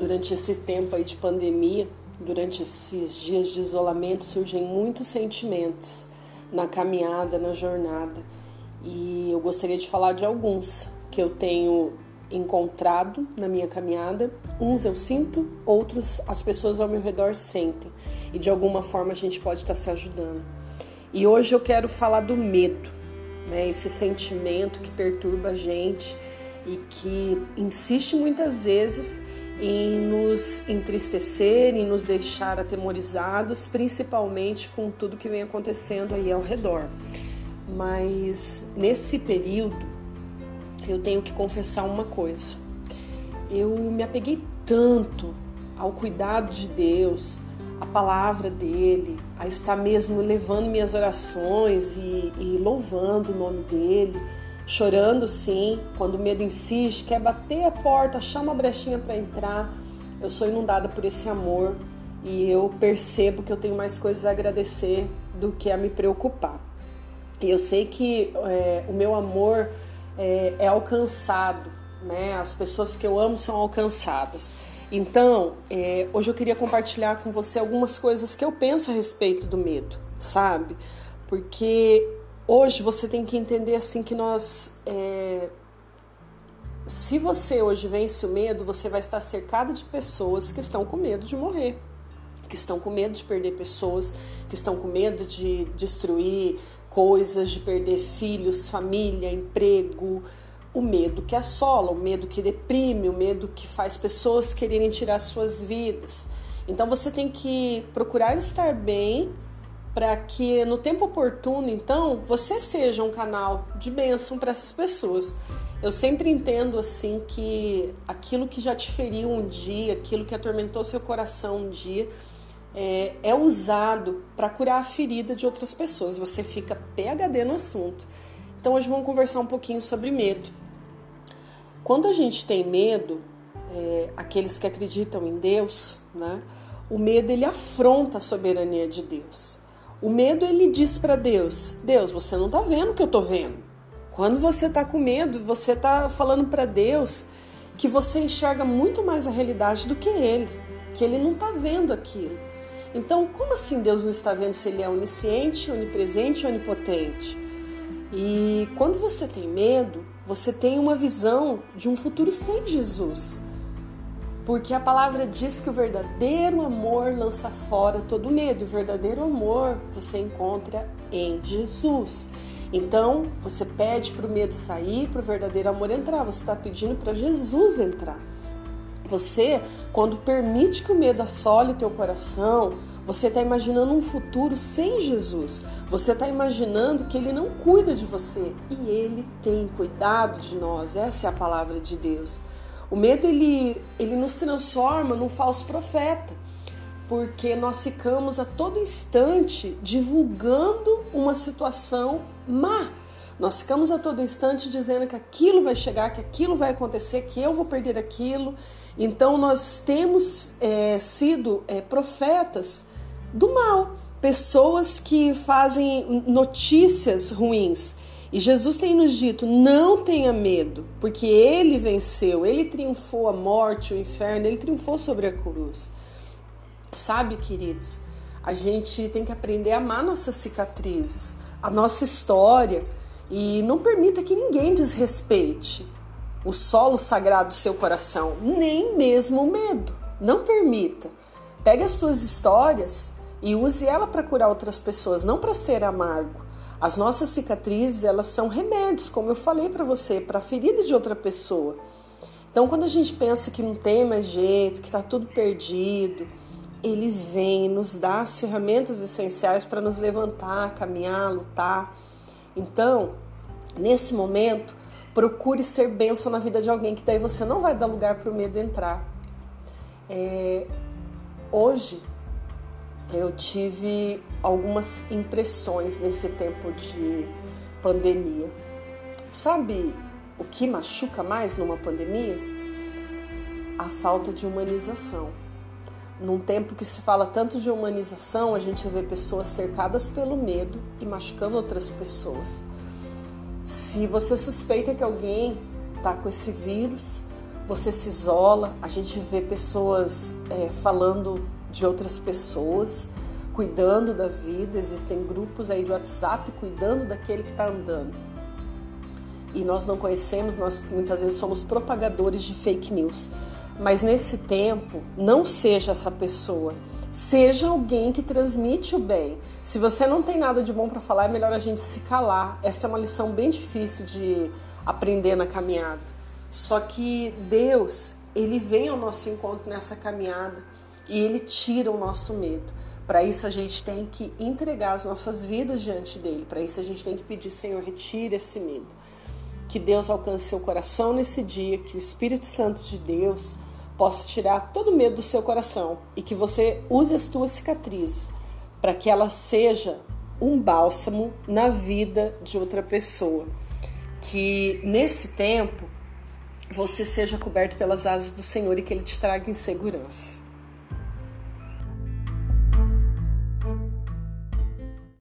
durante esse tempo aí de pandemia, durante esses dias de isolamento, surgem muitos sentimentos na caminhada, na jornada. E eu gostaria de falar de alguns que eu tenho encontrado na minha caminhada. Uns eu sinto, outros as pessoas ao meu redor sentem. E de alguma forma a gente pode estar se ajudando. E hoje eu quero falar do medo, né? Esse sentimento que perturba a gente e que insiste muitas vezes em nos entristecer, em nos deixar atemorizados, principalmente com tudo que vem acontecendo aí ao redor. Mas nesse período eu tenho que confessar uma coisa. Eu me apeguei tanto ao cuidado de Deus, à palavra dele, a estar mesmo levando minhas orações e, e louvando o nome dele, chorando sim, quando o medo insiste, quer bater a porta, achar uma brechinha para entrar. Eu sou inundada por esse amor e eu percebo que eu tenho mais coisas a agradecer do que a me preocupar. E eu sei que é, o meu amor é, é, alcançado, né? As pessoas que eu amo são alcançadas. Então, é, hoje eu queria compartilhar com você algumas coisas que eu penso a respeito do medo, sabe? Porque hoje você tem que entender assim que nós é, se você hoje vence o medo, você vai estar cercado de pessoas que estão com medo de morrer que estão com medo de perder pessoas, que estão com medo de destruir coisas, de perder filhos, família, emprego, o medo que assola, o medo que deprime, o medo que faz pessoas quererem tirar suas vidas. Então você tem que procurar estar bem para que no tempo oportuno, então, você seja um canal de bênção para essas pessoas. Eu sempre entendo assim que aquilo que já te feriu um dia, aquilo que atormentou seu coração um dia, é, é usado para curar a ferida de outras pessoas. Você fica PHD no assunto. Então hoje vamos conversar um pouquinho sobre medo. Quando a gente tem medo, é, aqueles que acreditam em Deus, né? O medo ele afronta a soberania de Deus. O medo ele diz para Deus: Deus, você não está vendo o que eu estou vendo. Quando você está com medo, você está falando para Deus que você enxerga muito mais a realidade do que ele, que ele não está vendo aquilo. Então, como assim Deus não está vendo se Ele é onisciente, onipresente, onipotente? E quando você tem medo, você tem uma visão de um futuro sem Jesus. Porque a palavra diz que o verdadeiro amor lança fora todo medo. O verdadeiro amor você encontra em Jesus. Então, você pede para o medo sair, para o verdadeiro amor entrar. Você está pedindo para Jesus entrar. Você, quando permite que o medo assole o teu coração, você está imaginando um futuro sem Jesus. Você está imaginando que Ele não cuida de você e Ele tem cuidado de nós. Essa é a palavra de Deus. O medo ele, ele nos transforma num falso profeta, porque nós ficamos a todo instante divulgando uma situação má. Nós ficamos a todo instante dizendo que aquilo vai chegar, que aquilo vai acontecer, que eu vou perder aquilo. Então nós temos é, sido é, profetas do mal, pessoas que fazem notícias ruins. E Jesus tem nos dito: não tenha medo, porque ele venceu, ele triunfou a morte, o inferno, ele triunfou sobre a cruz. Sabe, queridos, a gente tem que aprender a amar nossas cicatrizes, a nossa história e não permita que ninguém desrespeite o solo sagrado do seu coração, nem mesmo o medo. Não permita. Pegue as suas histórias e use ela para curar outras pessoas, não para ser amargo. As nossas cicatrizes, elas são remédios, como eu falei para você, para a ferida de outra pessoa. Então, quando a gente pensa que não tem mais jeito, que está tudo perdido, ele vem nos dá as ferramentas essenciais para nos levantar, caminhar, lutar. Então, nesse momento, procure ser bênção na vida de alguém, que daí você não vai dar lugar para o medo entrar. É, hoje, eu tive algumas impressões nesse tempo de pandemia. Sabe o que machuca mais numa pandemia? A falta de humanização. Num tempo que se fala tanto de humanização, a gente vê pessoas cercadas pelo medo e machucando outras pessoas. Se você suspeita que alguém está com esse vírus, você se isola, a gente vê pessoas é, falando de outras pessoas, cuidando da vida, existem grupos aí de WhatsApp cuidando daquele que está andando. E nós não conhecemos, nós muitas vezes somos propagadores de fake news. Mas nesse tempo, não seja essa pessoa. Seja alguém que transmite o bem. Se você não tem nada de bom para falar, é melhor a gente se calar. Essa é uma lição bem difícil de aprender na caminhada. Só que Deus, ele vem ao nosso encontro nessa caminhada e ele tira o nosso medo. Para isso a gente tem que entregar as nossas vidas diante dele. Para isso a gente tem que pedir, Senhor, retire esse medo. Que Deus alcance seu coração nesse dia, que o Espírito Santo de Deus possa tirar todo o medo do seu coração e que você use as tuas cicatrizes para que ela seja um bálsamo na vida de outra pessoa. Que nesse tempo você seja coberto pelas asas do Senhor e que ele te traga em segurança.